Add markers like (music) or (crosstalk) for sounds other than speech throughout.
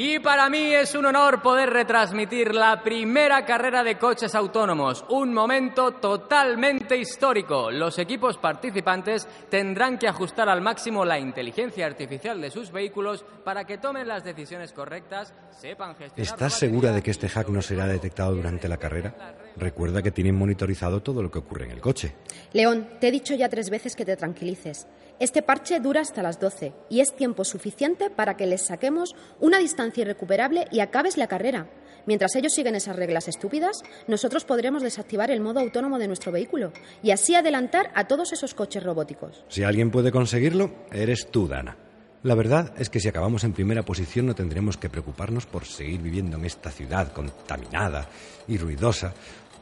Y para mí es un honor poder retransmitir la primera carrera de coches autónomos, un momento totalmente histórico. Los equipos participantes tendrán que ajustar al máximo la inteligencia artificial de sus vehículos para que tomen las decisiones correctas, sepan gestionar... ¿Estás segura de que este hack no será detectado durante la carrera? Recuerda que tienen monitorizado todo lo que ocurre en el coche. León, te he dicho ya tres veces que te tranquilices. Este parche dura hasta las 12 y es tiempo suficiente para que les saquemos una distancia irrecuperable y acabes la carrera. Mientras ellos siguen esas reglas estúpidas, nosotros podremos desactivar el modo autónomo de nuestro vehículo y así adelantar a todos esos coches robóticos. Si alguien puede conseguirlo, eres tú, Dana. La verdad es que si acabamos en primera posición no tendremos que preocuparnos por seguir viviendo en esta ciudad contaminada y ruidosa.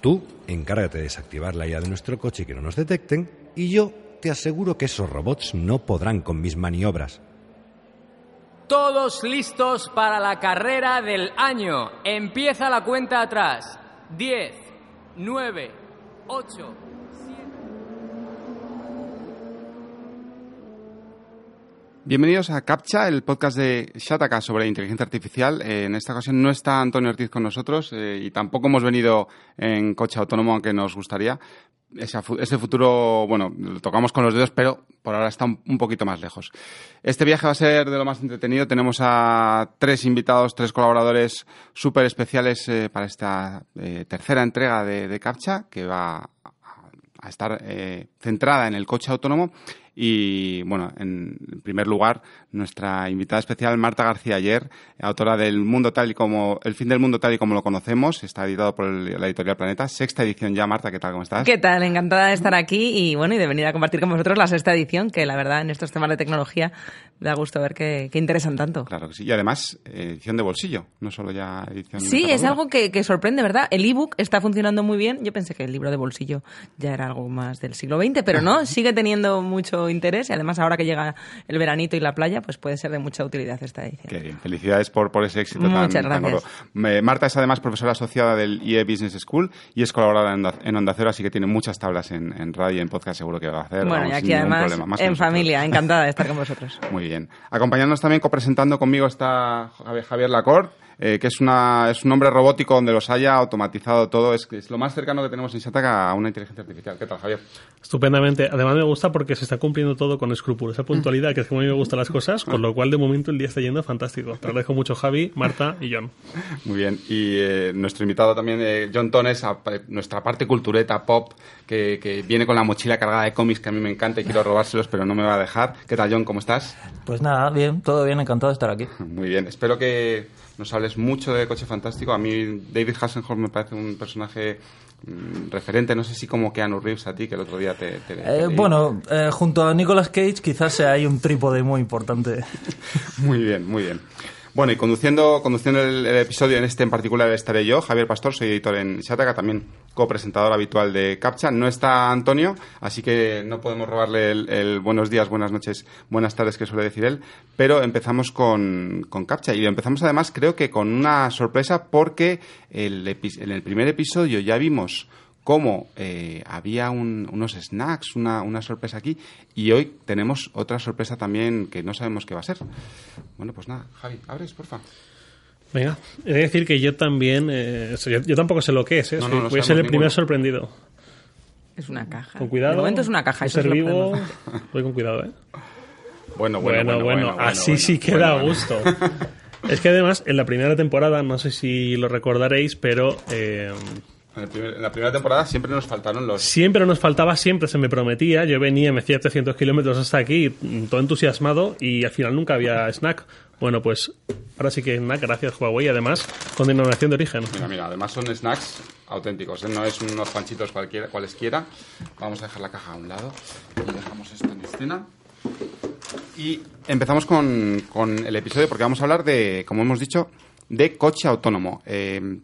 Tú encárgate de desactivar la IA de nuestro coche y que no nos detecten, y yo te aseguro que esos robots no podrán con mis maniobras. Todos listos para la carrera del año. Empieza la cuenta atrás. 10, 9, 8. Bienvenidos a CAPTCHA, el podcast de Shataka sobre inteligencia artificial. Eh, en esta ocasión no está Antonio Ortiz con nosotros eh, y tampoco hemos venido en coche autónomo, aunque nos gustaría. Ese, fu- ese futuro, bueno, lo tocamos con los dedos, pero por ahora está un, poquito más lejos. Este viaje va a ser de lo más entretenido. Tenemos a tres invitados, tres colaboradores súper especiales eh, para esta tercera entrega de, de CAPTCHA, que va a, estar centrada en el coche autónomo. Y bueno, en primer lugar, nuestra invitada especial, Marta García Ayer, autora del Mundo tal y como, El fin del mundo tal y como lo conocemos, está editado por el- la editorial Planeta, sexta edición ya, Marta, ¿qué tal? ¿Cómo estás? ¿Qué tal? Encantada de estar aquí y bueno, y de venir a compartir con vosotros la sexta edición, que la verdad en estos temas de tecnología da gusto ver que, que interesan tanto. Claro que sí. Y además, eh, edición de bolsillo, no solo ya edición de Sí, es algo que, que sorprende, ¿verdad? El ebook está funcionando muy bien. Yo pensé que el libro de bolsillo ya era algo más del siglo XX, pero no, (laughs) sigue teniendo mucho interés y además ahora que llega el veranito y la playa, pues puede ser de mucha utilidad esta edición. Qué bien, felicidades por, por ese éxito Muchas tan gracias. Marta es además profesora asociada del IE Business School y es colaboradora en, Onda- en Onda Cero, así que tiene muchas tablas en, en radio y en podcast, seguro que va a hacer. Bueno, vamos, y aquí además más en familia, encantada de estar con (laughs) vosotros. Muy bien. Acompañándonos también, copresentando conmigo está Javier- Javier Lacorte, eh, que es, una, es un hombre robótico donde los haya automatizado todo. Es, es lo más cercano que tenemos en Shataka a una inteligencia artificial. ¿Qué tal, Javier? Estupendamente. Además me gusta porque se está cumpliendo todo con escrupulosa puntualidad, que es como a mí me gustan las cosas, con lo cual de momento el día está yendo fantástico. Te agradezco mucho Javi, Marta y John. (laughs) Muy bien. Y eh, nuestro invitado también, eh, John Tones, a- nuestra parte cultureta pop, que, que viene con la mochila cargada de cómics que a mí me encanta y quiero robárselos, pero no me va a dejar. ¿Qué tal, John? ¿Cómo estás? Pues nada, bien, todo bien, encantado de estar aquí. (laughs) Muy bien. Espero que nos hables mucho de Coche Fantástico. A mí David Hasselhoff me parece un personaje mm, referente. No sé si como Keanu Reeves a ti, que el otro día te... te- te Eh, bueno, eh, junto a Nicolas Cage quizás sea ahí un trípode muy importante. (laughs) Muy bien, muy bien. Bueno, y conduciendo, conduciendo el, episodio en este en particular estaré yo, Javier Pastor, soy editor en Shataka, también copresentador habitual de CAPTCHA. No está Antonio, así que no podemos robarle el, el buenos días, buenas noches, buenas tardes que suele decir él, pero empezamos con, con CAPTCHA y empezamos además creo que con una sorpresa porque el en el primer episodio ya vimos cómo eh, había un- unos snacks, una, una sorpresa aquí, y hoy tenemos otra sorpresa también que no sabemos qué va a ser. Bueno, pues nada, Javi, abres, porfa. Venga, he de decir que yo también, eh, yo, yo tampoco sé lo que es, ¿eh? No, no, no voy a ser el primer ninguno. sorprendido. Es una caja. Con cuidado. De momento es una caja, un eso ser vivo. Voy con cuidado, ¿eh? Bueno, Bueno, bueno, así sí queda a gusto. Es que además, en la primera temporada, no sé si lo recordaréis, pero eh, En, primer- en la primera temporada siempre nos faltaron los... siempre nos faltaba, siempre se me prometía. Yo venía, me hacía 300 kilómetros hasta aquí, todo entusiasmado, y al final nunca había snack. Bueno, pues ahora sí que snack, gracias Huawei, además, con denominación de origen. Mira, mira, además son snacks auténticos, ¿eh? no es unos panchitos cualquiera, cualesquiera. Vamos a dejar la caja a un lado y dejamos esto en escena. Y empezamos con, con el episodio porque vamos a hablar de, como hemos dicho, de coche autónomo. Eh,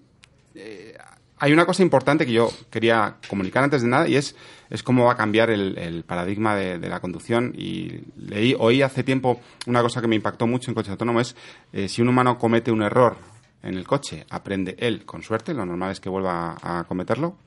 eh, hay una cosa importante que yo quería comunicar antes de nada y es, es cómo va a cambiar el, paradigma de, la conducción. Y leí, oí hace tiempo una cosa que me impactó mucho en coche autónomo es eh, si un humano comete un error en el coche, aprende él con suerte, lo normal es que vuelva a cometerlo.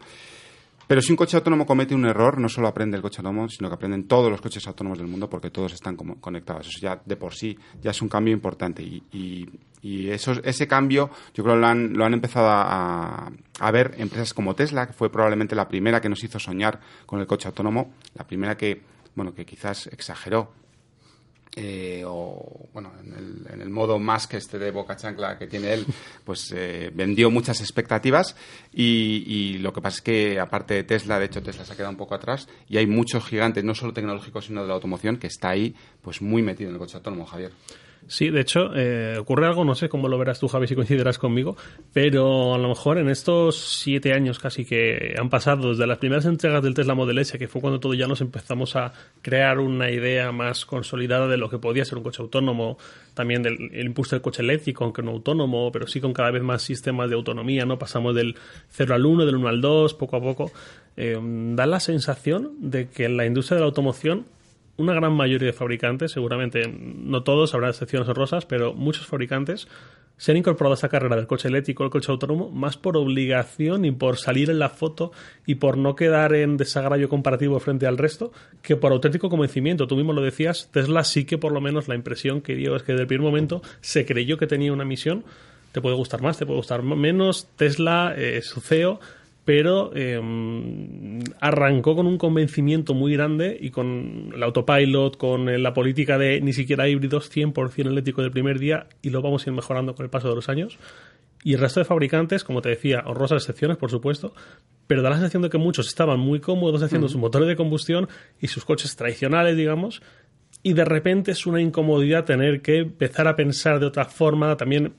Pero si un coche autónomo comete un error, no solo aprende el coche autónomo, sino que aprenden todos los coches autónomos del mundo porque todos están como conectados. Eso ya de por sí ya es un cambio importante. Y, y, y eso, ese cambio yo creo lo han, lo han empezado a, a ver empresas como Tesla, que fue probablemente la primera que nos hizo soñar con el coche autónomo, la primera que, bueno, que quizás exageró eh, o bueno, en el, en el, modo más que este de Boca Chancla que tiene él, (laughs) pues eh, vendió muchas expectativas y, y, lo que pasa es que aparte de Tesla, de hecho Tesla se ha quedado un poco atrás y hay muchos gigantes, no solo tecnológicos sino de la automoción, que está ahí pues muy metido en el coche autónomo, Javier. Sí, de hecho, eh, ocurre algo, no sé cómo lo verás tú, Javi, si coincidirás conmigo, pero a lo mejor en estos siete años casi que han pasado desde las primeras entregas del Tesla Model S, que fue cuando todo ya nos empezamos a crear una idea más consolidada de lo que podía ser un coche autónomo, también del el impulso del coche eléctrico, aunque no autónomo, pero sí con cada vez más sistemas de autonomía, ¿no? Pasamos del 0 al 1, del 1 al 2, poco a poco. Eh, da la sensación de que en la industria de la automoción una gran mayoría de fabricantes, seguramente no todos, habrá excepciones honrosas, pero muchos fabricantes se han incorporado a esa carrera del coche eléctrico, el coche autónomo, más por obligación y por salir en la foto y por no quedar en desagravio comparativo frente al resto, que por auténtico convencimiento. Tú mismo lo decías, Tesla sí que por lo menos la impresión que dio es que desde el primer momento se creyó que tenía una misión. Te puede gustar más, te puede gustar menos. Tesla, eh, su CEO, pero eh, arrancó con un convencimiento muy grande y con el autopilot, con la política de ni siquiera híbridos 100% eléctrico del primer día y lo vamos a ir mejorando con el paso de los años. Y el resto de fabricantes, como te decía, honrosas excepciones, por supuesto, pero da la sensación de que muchos estaban muy cómodos haciendo sus motores de combustión y sus coches tradicionales, digamos, y de repente es una incomodidad tener que empezar a pensar de otra forma, también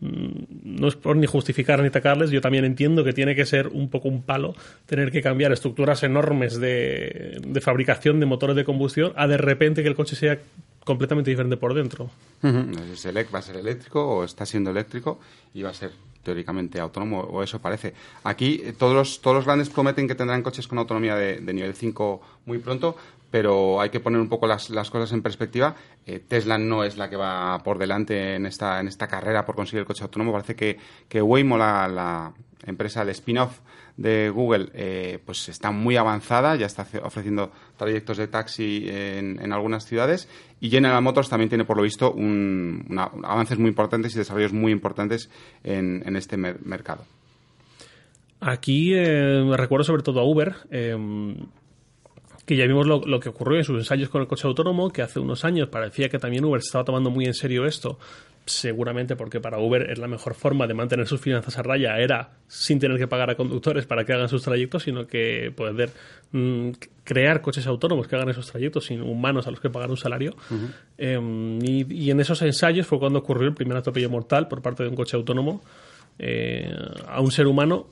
no es por ni justificar ni atacarles, yo también entiendo que tiene que ser un poco un palo tener que cambiar estructuras enormes de, de fabricación de motores de combustión a de repente que el coche sea completamente diferente por dentro. Va a ser eléctrico o está siendo eléctrico y va a ser teóricamente autónomo, o eso parece. Aquí todos los, todos los grandes prometen que tendrán coches con autonomía de, de nivel 5 muy pronto, pero hay que poner un poco las, las cosas en perspectiva. Eh, Tesla no es la que va por delante en esta, en esta carrera por conseguir el coche autónomo. Parece que, que Waymo, la, la empresa, el spin-off de Google, eh, pues está muy avanzada, ya está ofreciendo trayectos de taxi en, en, algunas ciudades y General Motors también tiene, por lo visto, un, avances muy importantes y desarrollos muy importantes en, en este mer mercado. Aquí eh, recuerdo sobre todo a Uber. Eh, que ya vimos lo, lo, que ocurrió en sus ensayos con el coche autónomo, que hace unos años parecía que también Uber estaba tomando muy en serio esto, seguramente porque para Uber es la mejor forma de mantener sus finanzas a raya, era sin tener que pagar a conductores para que hagan sus trayectos, sino que poder mm, crear coches autónomos que hagan esos trayectos sin humanos a los que pagar un salario. Uh -huh. eh, y, y, en esos ensayos fue cuando ocurrió el primer atropello mortal por parte de un coche autónomo eh, a un ser humano.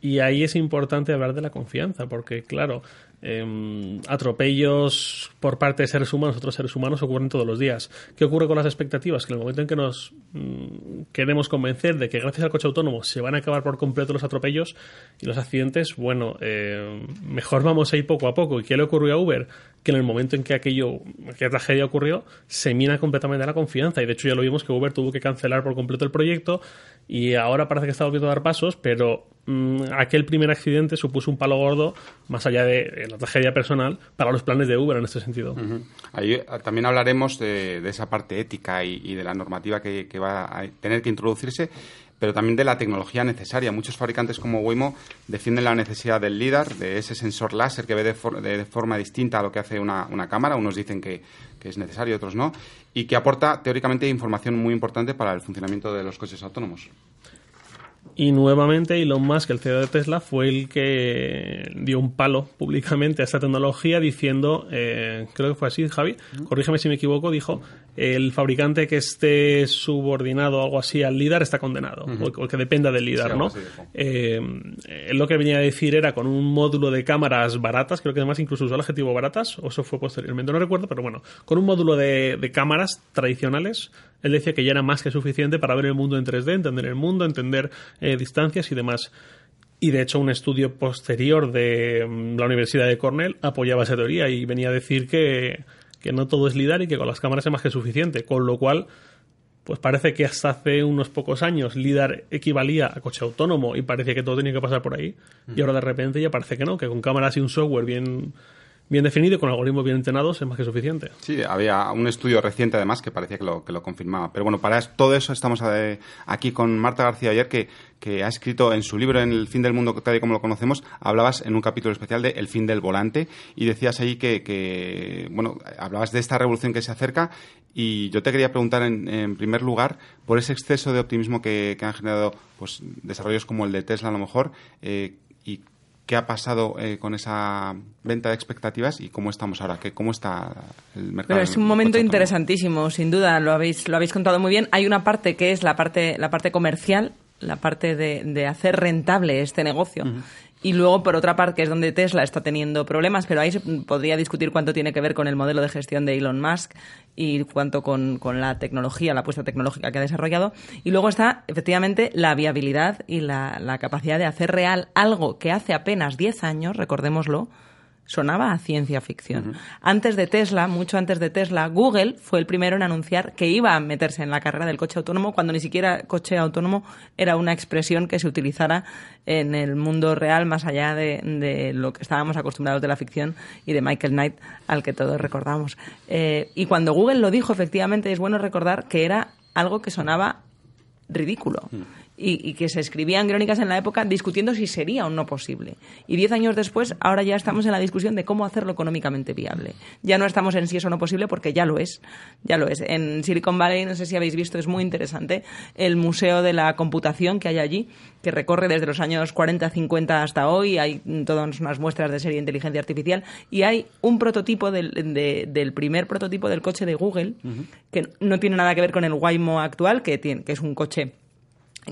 Y ahí es importante hablar de la confianza, porque claro, eh, atropellos por parte de seres humanos, otros seres humanos ocurren todos los días. ¿Qué ocurre con las expectativas? Que en el momento en que nos mmm, queremos convencer de que gracias al coche autónomo se van a acabar por completo los atropellos y los accidentes, bueno, eh, mejor vamos a ir poco a poco. ¿Y qué le ocurrió a Uber? Que en el momento en que aquello, aquella tragedia ocurrió, se mina completamente la confianza. Y de hecho ya lo vimos que Uber tuvo que cancelar por completo el proyecto y ahora parece que está volviendo a dar pasos, pero mmm, aquel primer accidente supuso un palo gordo, más allá de la tragedia personal, para los planes de Uber en este sentido. Uh. Ahí también hablaremos de, esa parte ética y, de la normativa que, va a tener que introducirse, pero también de la tecnología necesaria. Muchos fabricantes como Waymo defienden la necesidad del LIDAR, de ese sensor láser que ve de, for de forma distinta a lo que hace una, una cámara. Unos dicen que, que es necesario, otros no, y que aporta teóricamente información muy importante para el funcionamiento de los coches autónomos. Y nuevamente Elon Musk, el CEO de Tesla, fue el que dio un palo públicamente a esta tecnología diciendo, eh, creo que fue así, Javi, corrígeme si me equivoco, dijo, el fabricante que esté subordinado o algo así al líder está condenado, uh -huh. o, o, que dependa del líder, sí, ¿no? Eh, lo que venía a decir era con un módulo de cámaras baratas, creo que además incluso usó el adjetivo baratas, o eso fue posteriormente, no recuerdo, pero bueno, con un módulo de, de cámaras tradicionales, él decía que ya era más que suficiente para ver el mundo en 3D, entender el mundo, entender eh, distancias y demás. Y de hecho un estudio posterior de um, la Universidad de Cornell apoyaba esa teoría y venía a decir que, que no todo es lidar y que con las cámaras es más que suficiente. Con lo cual pues parece que hasta hace unos pocos años LIDAR equivalía a coche autónomo y parecía que todo tenía que pasar por ahí. Y ahora de repente ya parece que no, que con cámaras y un software bien bien definido, con algoritmos bien entrenados, es más que suficiente. Sí, había un estudio reciente además que parecía que lo, que lo confirmaba. Pero bueno, para todo eso estamos eh, aquí con Marta García ayer, que, que ha escrito en su libro En el fin del mundo tal y como lo conocemos, hablabas en un capítulo especial de El fin del volante y decías ahí que, bueno, hablabas de esta revolución que se acerca y yo te quería preguntar en, en primer lugar por ese exceso de optimismo que, que, han generado pues desarrollos como el de Tesla a lo mejor eh, y qué ha pasado eh, con esa venta de expectativas y cómo estamos ahora, que cómo está el mercado. Pero es un momento interesantísimo, sin duda, lo habéis, lo habéis contado muy bien. Hay una parte que es la parte, la parte comercial, la parte de, de hacer rentable este negocio. Uh -huh. Y luego, por otra parte, que es donde Tesla está teniendo problemas, pero ahí se podría discutir cuánto tiene que ver con el modelo de gestión de Elon Musk y cuánto con, con la tecnología, la apuesta tecnológica que ha desarrollado. Y luego está, efectivamente, la viabilidad y la, la capacidad de hacer real algo que hace apenas 10 años, recordémoslo, sonaba a ciencia ficción. Uh -huh. Antes de Tesla, mucho antes de Tesla, Google fue el primero en anunciar que iba a meterse en la carrera del coche autónomo cuando ni siquiera coche autónomo era una expresión que se utilizara en el mundo real más allá de, de lo que estábamos acostumbrados de la ficción y de Michael Knight al que todos recordamos. Eh, y cuando Google lo dijo, efectivamente, es bueno recordar que era algo que sonaba ridículo. Uh -huh y, y, que se escribían crónicas en la época discutiendo si sería o no posible. Y diez años después, ahora ya estamos en la discusión de cómo hacerlo económicamente viable. Ya no estamos en si es o no posible porque ya lo es. Ya lo es. En Silicon Valley, no sé si habéis visto, es muy interesante el museo de la computación que hay allí, que recorre desde los años 40, 50 hasta hoy. Hay todas unas muestras de serie de inteligencia artificial y hay un prototipo del, de, del primer prototipo del coche de Google uh -huh. que no tiene nada que ver con el Waymo actual, que, tiene, que es un coche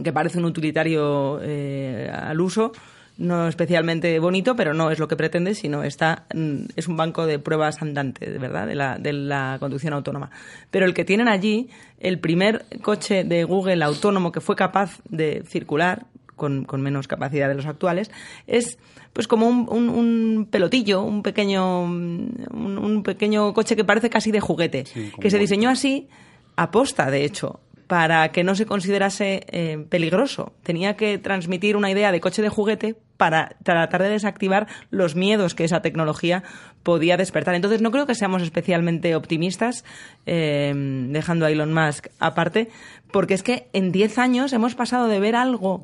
que parece un utilitario eh, al uso, no especialmente bonito, pero no es lo que pretende, sino está mm, es un banco de pruebas andante, de verdad, de la, de la conducción autónoma. Pero el que tienen allí, el primer coche de Google autónomo que fue capaz de circular con, con menos capacidad de los actuales, es pues como un, un, un pelotillo, un pequeño, un, un, pequeño coche que parece casi de juguete, sí, que se diseñó así aposta, de hecho, para que no se considerase eh, peligroso. Tenía que transmitir una idea de coche de juguete para tratar de desactivar los miedos que esa tecnología podía despertar. Entonces, no creo que seamos especialmente optimistas, eh, dejando a Elon Musk aparte, porque es que en 10 años hemos pasado de ver algo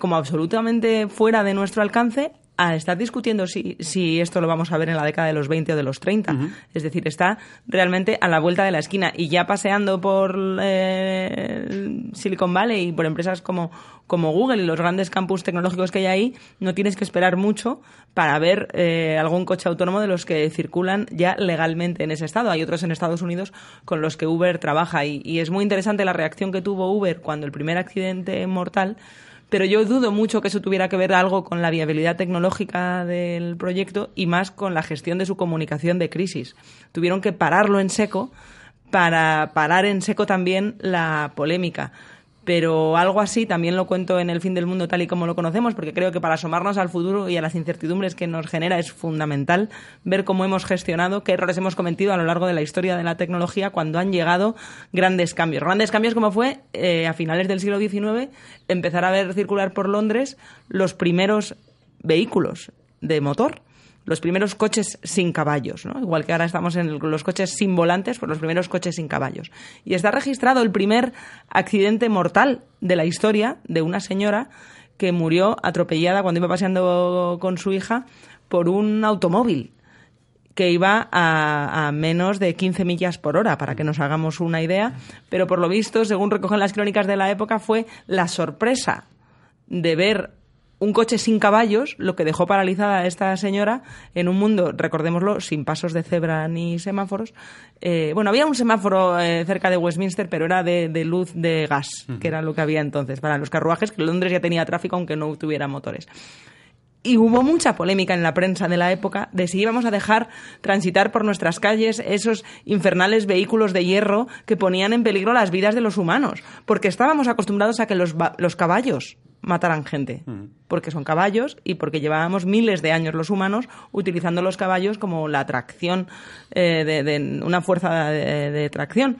como absolutamente fuera de nuestro alcance a estar discutiendo si, si esto lo vamos a ver en la década de los 20 o de los 30. Uh -huh. Es decir, está realmente a la vuelta de la esquina. Y ya paseando por eh, Silicon Valley y por empresas como, como Google y los grandes campus tecnológicos que hay ahí, no tienes que esperar mucho para ver eh, algún coche autónomo de los que circulan ya legalmente en ese estado. Hay otros en Estados Unidos con los que Uber trabaja y, y es muy interesante la reacción que tuvo Uber cuando el primer accidente mortal pero yo dudo mucho que eso tuviera que ver algo con la viabilidad tecnológica del proyecto y más con la gestión de su comunicación de crisis. Tuvieron que pararlo en seco para parar en seco también la polémica. Pero algo así también lo cuento en El fin del mundo tal y como lo conocemos, porque creo que para asomarnos al futuro y a las incertidumbres que nos genera es fundamental ver cómo hemos gestionado, qué errores hemos cometido a lo largo de la historia de la tecnología cuando han llegado grandes cambios. Grandes cambios como fue eh, a finales del siglo XIX empezar a ver circular por Londres los primeros vehículos de motor los primeros coches sin caballos, ¿no? Igual que ahora estamos en los coches sin volantes, pues los primeros coches sin caballos. Y está registrado el primer accidente mortal de la historia de una señora que murió atropellada cuando iba paseando con su hija por un automóvil que iba a, a, menos de 15 millas por hora, para que nos hagamos una idea, pero por lo visto, según recogen las crónicas de la época, fue la sorpresa de ver un coche sin caballos, lo que dejó paralizada a esta señora en un mundo, recordémoslo, sin pasos de cebra ni semáforos. Eh, bueno, había un semáforo eh, cerca de Westminster, pero era de, de luz de gas, uh -huh. que era lo que había entonces para los carruajes, que Londres ya tenía tráfico aunque no tuviera motores. Y hubo mucha polémica en la prensa de la época de si íbamos a dejar transitar por nuestras calles esos infernales vehículos de hierro que ponían en peligro las vidas de los humanos, porque estábamos acostumbrados a que los, los caballos mataran gente, porque son caballos y porque llevábamos miles de años los humanos utilizando los caballos como la tracción, eh, de, de, una fuerza de, de tracción.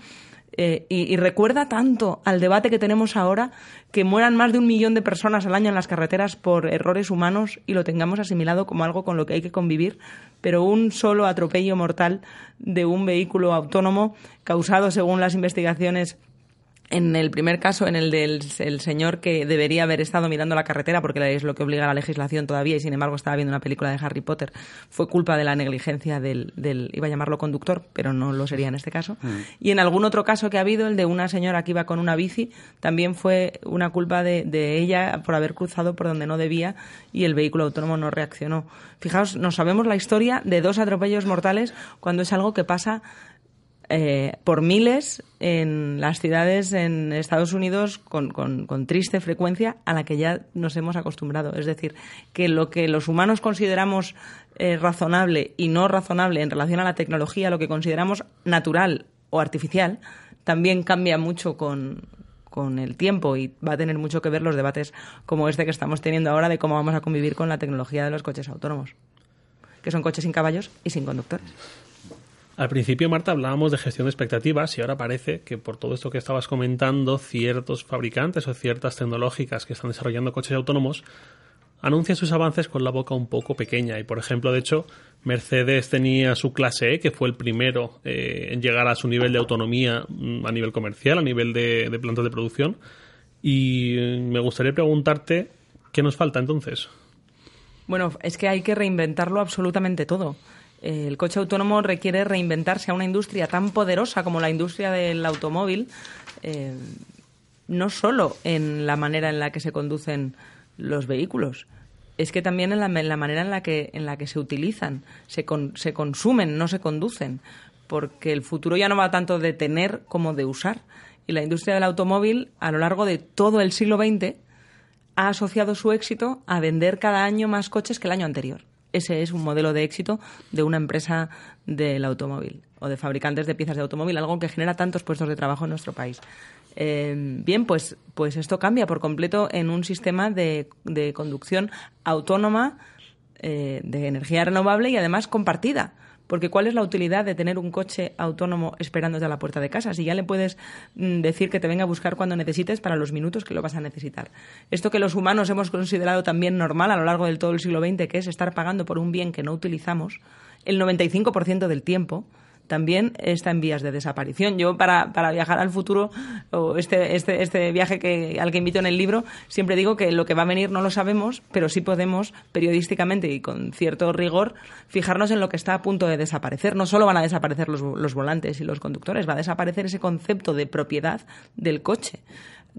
Eh, y, y recuerda tanto al debate que tenemos ahora que mueran más de un millón de personas al año en las carreteras por errores humanos y lo tengamos asimilado como algo con lo que hay que convivir, pero un solo atropello mortal de un vehículo autónomo causado, según las investigaciones, en el primer caso, en el del el señor que debería haber estado mirando la carretera, porque es lo que obliga a la legislación todavía, y sin embargo estaba viendo una película de Harry Potter, fue culpa de la negligencia del, del iba a llamarlo conductor, pero no lo sería en este caso. Y en algún otro caso que ha habido, el de una señora que iba con una bici, también fue una culpa de, de ella por haber cruzado por donde no debía y el vehículo autónomo no reaccionó. Fijaos, no sabemos la historia de dos atropellos mortales cuando es algo que pasa eh, por miles en las ciudades en Estados Unidos con, con, triste frecuencia a la que ya nos hemos acostumbrado. Es decir, que lo que los humanos consideramos eh, razonable y no razonable en relación a la tecnología, lo que consideramos natural o artificial, también cambia mucho con, con el tiempo y va a tener mucho que ver los debates como este que estamos teniendo ahora de cómo vamos a convivir con la tecnología de los coches autónomos, que son coches sin caballos y sin conductores. Al principio, Marta, hablábamos de gestión de expectativas y ahora parece que por todo esto que estabas comentando, ciertos fabricantes o ciertas tecnológicas que están desarrollando coches autónomos anuncian sus avances con la boca un poco pequeña. Y, por ejemplo, de hecho, Mercedes tenía su clase E, que fue el primero eh, en llegar a su nivel de autonomía mm, a nivel comercial, a nivel de, de plantas de producción. Y me gustaría preguntarte, ¿qué nos falta entonces? Bueno, es que hay que reinventarlo absolutamente todo el coche autónomo requiere reinventarse a una industria tan poderosa como la industria del automóvil, eh, no solo en la manera en la que se conducen los vehículos, es que también en la, manera en la que, en la que se utilizan, se, se consumen, no se conducen, porque el futuro ya no va tanto de tener como de usar. Y la industria del automóvil, a lo largo de todo el siglo XX, ha asociado su éxito a vender cada año más coches que el año anterior. Ese es un modelo de éxito de una empresa del automóvil o de fabricantes de piezas de automóvil, algo que genera tantos puestos de trabajo en nuestro país. Eh, bien, pues, pues esto cambia por completo en un sistema de, de conducción autónoma, eh, de energía renovable y además compartida. Porque ¿cuál es la utilidad de tener un coche autónomo esperándote a la puerta de casa? Si ya le puedes mm, decir que te venga a buscar cuando necesites para los minutos que lo vas a necesitar. Esto que los humanos hemos considerado también normal a lo largo del todo el siglo XX, que es estar pagando por un bien que no utilizamos, el 95% del tiempo, también está en vías de desaparición. Yo para, para viajar al futuro, o este, este, este viaje que, al que invito en el libro, siempre digo que lo que va a venir no lo sabemos, pero sí podemos periodísticamente y con cierto rigor fijarnos en lo que está a punto de desaparecer. No solo van a desaparecer los, los volantes y los conductores, va a desaparecer ese concepto de propiedad del coche.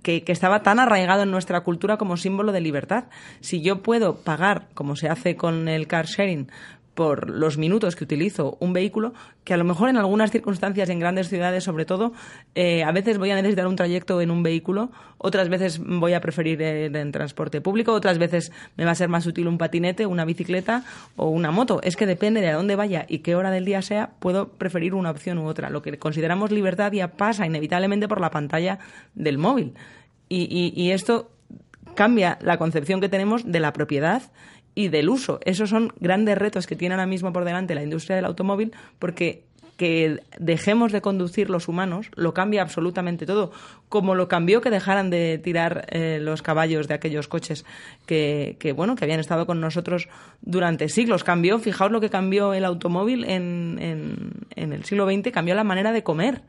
Que, que, estaba tan arraigado en nuestra cultura como símbolo de libertad. Si yo puedo pagar, como se hace con el car sharing, por los minutos que utilizo un vehículo, que a lo mejor en algunas circunstancias, en grandes ciudades sobre todo, eh, a veces voy a necesitar un trayecto en un vehículo, otras veces voy a preferir en, en transporte público, otras veces me va a ser más útil un patinete, una bicicleta o una moto. Es que depende de a dónde vaya y qué hora del día sea, puedo preferir una opción u otra. Lo que consideramos libertad ya pasa inevitablemente por la pantalla del móvil. y, y, y esto cambia la concepción que tenemos de la propiedad y del uso. Esos son grandes retos que tiene ahora mismo por delante la industria del automóvil porque que dejemos de conducir los humanos lo cambia absolutamente todo, como lo cambió que dejaran de tirar eh, los caballos de aquellos coches que, que, bueno que habían estado con nosotros durante siglos. Cambió, fijaos lo que cambió el automóvil en, el siglo XX, cambió la manera de comer.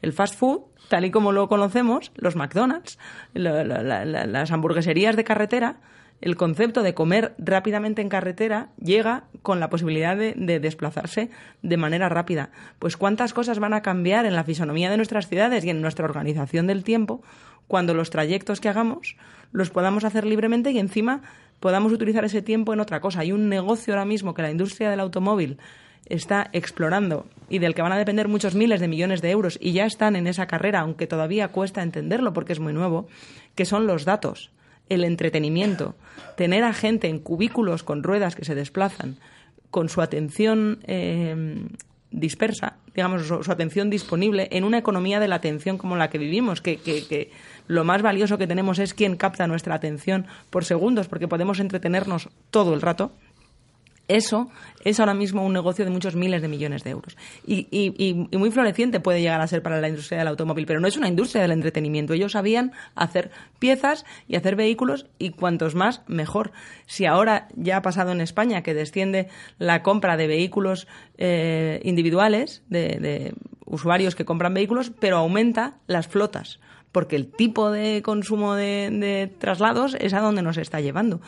El fast food, tal y como lo conocemos, los McDonald's, la, la, la, las hamburgueserías de carretera, el concepto de comer rápidamente en carretera llega con la posibilidad de, de, desplazarse de manera rápida. Pues cuántas cosas van a cambiar en la fisonomía de nuestras ciudades y en nuestra organización del tiempo cuando los trayectos que hagamos los podamos hacer libremente y encima podamos utilizar ese tiempo en otra cosa. Hay un negocio ahora mismo que la industria del automóvil está explorando y del que van a depender muchos miles de millones de euros y ya están en esa carrera, aunque todavía cuesta entenderlo porque es muy nuevo, que son los datos el entretenimiento, tener a gente en cubículos con ruedas que se desplazan, con su atención eh, dispersa, digamos, su, atención disponible en una economía de la atención como la que vivimos, que, que, que, lo más valioso que tenemos es quien capta nuestra atención por segundos, porque podemos entretenernos todo el rato. Eso es ahora mismo un negocio de muchos miles de millones de euros. Y, y, y, muy floreciente puede llegar a ser para la industria del automóvil, pero no es una industria del entretenimiento. Ellos sabían hacer piezas y hacer vehículos y cuantos más, mejor. Si ahora ya ha pasado en España que desciende la compra de vehículos eh, individuales, de, usuarios que compran vehículos, pero aumenta las flotas, porque el tipo de consumo de traslados es a donde nos está llevando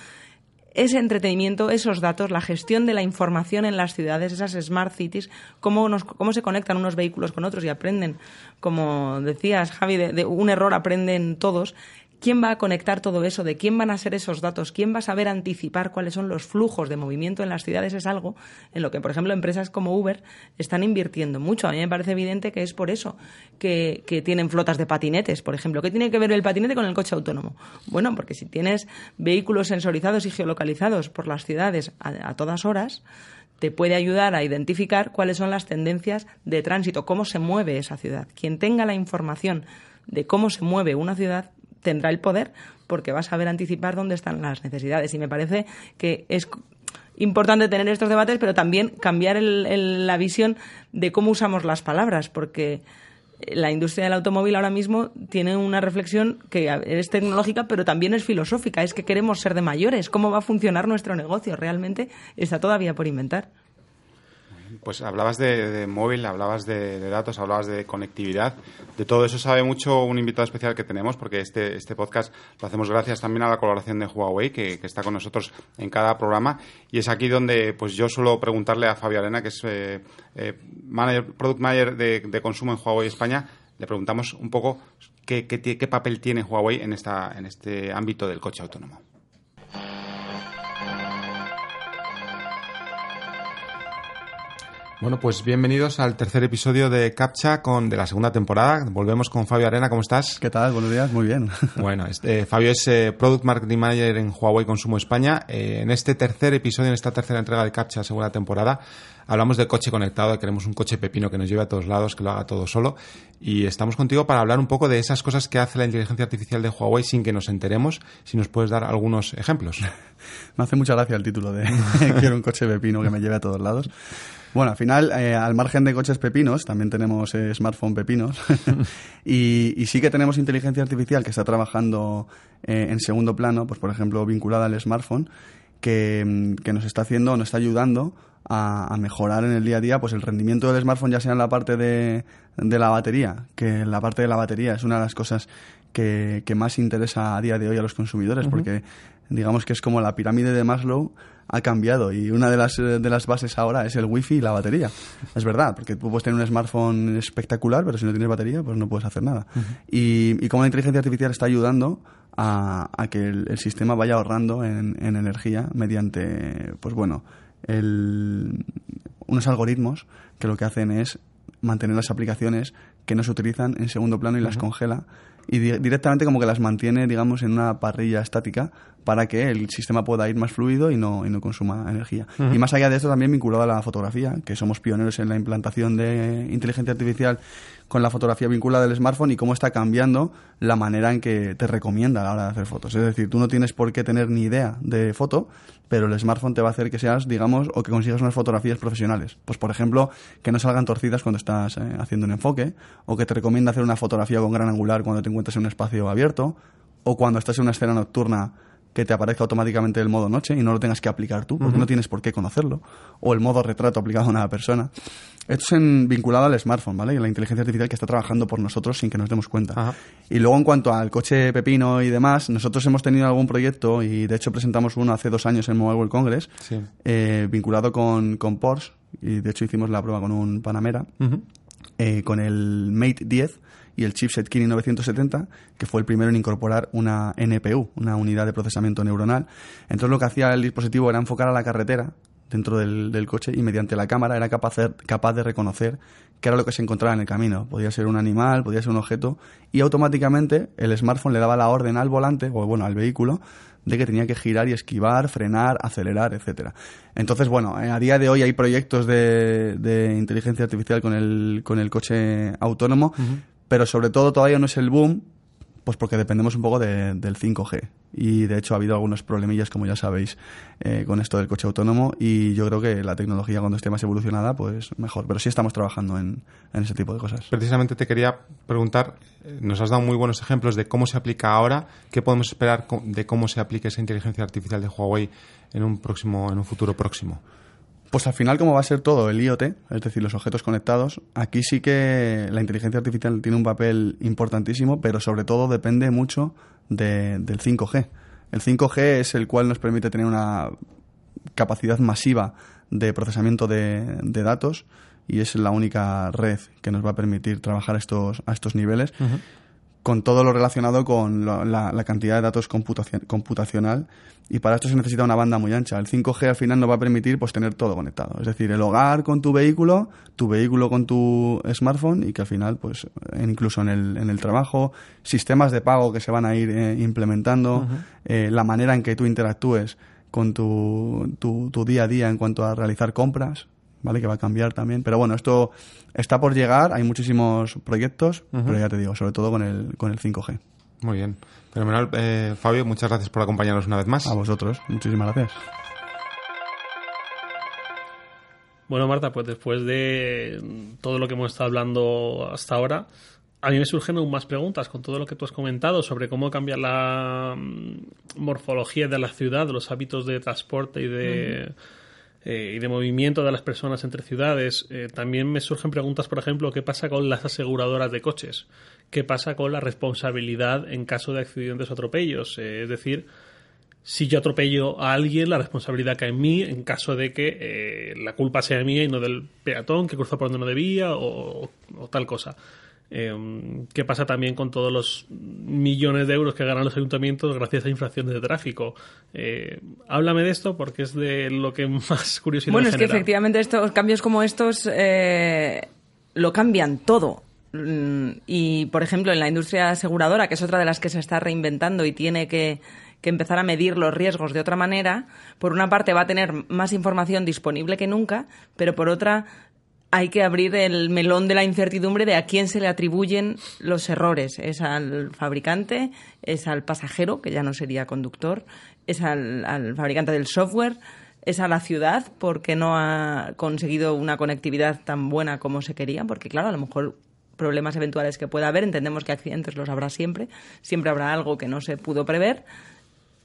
ese entretenimiento, esos datos, la gestión de la información en las ciudades, esas smart cities, cómo, nos, se conectan unos vehículos con otros y aprenden, como decías, Javi, de un error aprenden todos. ¿Quién va a conectar todo eso? ¿De quién van a ser esos datos? ¿Quién va a saber anticipar cuáles son los flujos de movimiento en las ciudades? Es algo en lo que, por ejemplo, empresas como Uber están invirtiendo mucho. A mí me parece evidente que es por eso que, que tienen flotas de patinetes, por ejemplo. ¿Qué tiene que ver el patinete con el coche autónomo? Bueno, porque si tienes vehículos sensorizados y geolocalizados por las ciudades a, a todas horas, te puede ayudar a identificar cuáles son las tendencias de tránsito, cómo se mueve esa ciudad. Quien tenga la información de cómo se mueve una ciudad tendrá el poder porque va a saber anticipar dónde están las necesidades. Y me parece que es importante tener estos debates, pero también cambiar el, el, la visión de cómo usamos las palabras, porque la industria del automóvil ahora mismo tiene una reflexión que es tecnológica, pero también es filosófica. Es que queremos ser de mayores. ¿Cómo va a funcionar nuestro negocio? Realmente está todavía por inventar. Pues hablabas de, móvil, hablabas de, datos, hablabas de conectividad. De todo eso sabe mucho un invitado especial que tenemos, porque este, este podcast lo hacemos gracias también a la colaboración de Huawei, que, está con nosotros en cada programa. Y es aquí donde pues yo suelo preguntarle a Fabio Arena, que es eh, eh, product manager de, de, consumo en Huawei España, le preguntamos un poco qué, qué, qué papel tiene Huawei en, esta, en este ámbito del coche autónomo. Bueno, pues bienvenidos al tercer episodio de Captcha con, de la segunda temporada. Volvemos con Fabio Arena, ¿cómo estás? ¿Qué tal? Buenos días, muy bien. (laughs) Bueno, este, Fabio es eh, Product Marketing Manager en Huawei Consumo España. Eh, en este tercer episodio, en esta tercera entrega de Captcha, segunda temporada, hablamos de coche conectado, queremos un coche pepino que nos lleve a todos lados, que lo haga todo solo. Y estamos contigo para hablar un poco de esas cosas que hace la inteligencia artificial de Huawei sin que nos enteremos. Si nos puedes dar algunos ejemplos. (laughs) Me hace mucha gracia el título de (laughs) quiero un coche pepino que me lleve a todos lados. Bueno, al final, eh, al margen de coches pepinos, también tenemos eh, smartphone pepinos. (laughs) y, y, sí que tenemos inteligencia artificial que está trabajando eh, en segundo plano, pues por ejemplo, vinculada al smartphone, que, que nos está haciendo, nos está ayudando a, a, mejorar en el día a día pues el rendimiento del smartphone, ya sea en la parte de, de la batería, que la parte de la batería es una de las cosas que, que más interesa a día de hoy a los consumidores, uh -huh. porque digamos que es como la pirámide de Maslow ha cambiado y una de las, de las bases ahora es el wifi y la batería. Es verdad, porque tú puedes tener un smartphone espectacular, pero si no tienes batería, pues no puedes hacer nada. Uh -huh. y, y como la inteligencia artificial está ayudando a, a que el, el, sistema vaya ahorrando en, en, energía mediante, pues bueno, el, unos algoritmos que lo que hacen es mantener las aplicaciones que no se utilizan en segundo plano y uh -huh. las congela y di directamente como que las mantiene, digamos, en una parrilla estática para que el sistema pueda ir más fluido y no, y no consuma energía. Uh -huh. Y más allá de esto, también vinculado a la fotografía, que somos pioneros en la implantación de inteligencia artificial con la fotografía vinculada del smartphone y cómo está cambiando la manera en que te recomienda a la hora de hacer fotos. Es decir, tú no tienes por qué tener ni idea de foto, pero el smartphone te va a hacer que seas, digamos, o que consigas unas fotografías profesionales. Pues, por ejemplo, que no salgan torcidas cuando estás eh, haciendo un enfoque, o que te recomienda hacer una fotografía con gran angular cuando te encuentres en un espacio abierto, o cuando estás en una escena nocturna que te aparezca automáticamente el modo noche y no lo tengas que aplicar tú, porque uh -huh. no tienes por qué conocerlo, o el modo retrato aplicado a una persona. Esto es en, vinculado al smartphone, ¿vale? Y la inteligencia artificial que está trabajando por nosotros sin que nos demos cuenta. Ajá. Y luego, en cuanto al coche pepino y demás, nosotros hemos tenido algún proyecto, y de hecho presentamos uno hace dos años en Mobile World Congress, sí. eh, vinculado con, con Porsche, y de hecho hicimos la prueba con un Panamera, uh -huh. eh, con el Mate 10, y el chipset Kirin 970, que fue el primero en incorporar una NPU, una unidad de procesamiento neuronal. Entonces lo que hacía el dispositivo era enfocar a la carretera dentro del, coche y mediante la cámara era capaz de, reconocer qué era lo que se encontraba en el camino. Podía ser un animal, podía ser un objeto y automáticamente el smartphone le daba la orden al volante o bueno, al vehículo de que tenía que girar y esquivar, frenar, acelerar, etcétera. Entonces, bueno, eh, a día de hoy hay proyectos de, de inteligencia artificial con el, con el coche autónomo, pero sobre todo todavía no es el boom Pues porque dependemos un poco de- del 5G. Y de hecho ha habido algunos problemillas, como ya sabéis, eh, con esto del coche autónomo. Y yo creo que la tecnología, cuando esté más evolucionada, pues mejor. Pero sí estamos trabajando en, en ese tipo de cosas. Precisamente te quería preguntar, eh, nos has dado muy buenos ejemplos de cómo se aplica ahora, qué podemos esperar de cómo se aplique esa inteligencia artificial de Huawei en un próximo, en un futuro próximo. Pues al final, como va a ser todo el IoT, es decir, los objetos conectados, aquí sí que la inteligencia artificial tiene un papel importantísimo, pero sobre todo depende mucho de- del 5G. El 5G es el cual nos permite tener una capacidad masiva de procesamiento de, de datos y es la única red que nos va a permitir trabajar a estos, a estos niveles con todo lo relacionado con la, la cantidad de datos computaci- computacional. Y para esto se necesita una banda muy ancha. El 5G al final nos va a permitir pues tener todo conectado, es decir, el hogar con tu vehículo, tu vehículo con tu smartphone y que al final pues incluso en el, en el trabajo, sistemas de pago que se van a ir eh, implementando, eh, la manera en que tú interactúes con tu, tu, tu día a día en cuanto a realizar compras, ¿vale? Que va a cambiar también. Pero bueno, esto está por llegar, hay muchísimos proyectos, pero ya te digo, sobre todo con el, con el 5G. Muy bien. Fenomenal. Eh, Fabio, muchas gracias por acompañarnos una vez más. A vosotros, muchísimas gracias. Bueno, Marta, pues después de todo lo que hemos estado hablando hasta ahora, a mí me surgen aún más preguntas con todo lo que tú has comentado sobre cómo cambia la mm, morfología de la ciudad, los hábitos de transporte y de, eh, y de movimiento de las personas entre ciudades. Eh, también me surgen preguntas, por ejemplo, ¿qué pasa con las aseguradoras de coches? ¿Qué pasa con la responsabilidad en caso de accidentes o atropellos? Eh, es decir, si yo atropello a alguien, la responsabilidad cae en mí en caso de que eh, la culpa sea mía y no del peatón que cruzó por donde no debía o, o tal cosa. Eh, ¿Qué pasa también con todos los millones de euros que ganan los ayuntamientos gracias a infracciones de tráfico? Eh, háblame de esto porque es de lo que (laughs) más curiosidad Bueno, es que efectivamente estos cambios como estos eh, lo cambian todo. Mm, Y, por ejemplo, en la industria aseguradora, que es otra de las que se está reinventando y tiene que, que empezar a medir los riesgos de otra manera, por una parte va a tener más información disponible que nunca, pero por otra hay que abrir el melón de la incertidumbre de a quién se le atribuyen los errores. ¿Es al fabricante? ¿Es al pasajero, que ya no sería conductor? ¿Es al, fabricante del software? ¿Es a la ciudad porque no ha conseguido una conectividad tan buena como se quería? Porque, claro, a lo mejor problemas eventuales que pueda haber, entendemos que accidentes los habrá siempre, siempre habrá algo que no se pudo prever,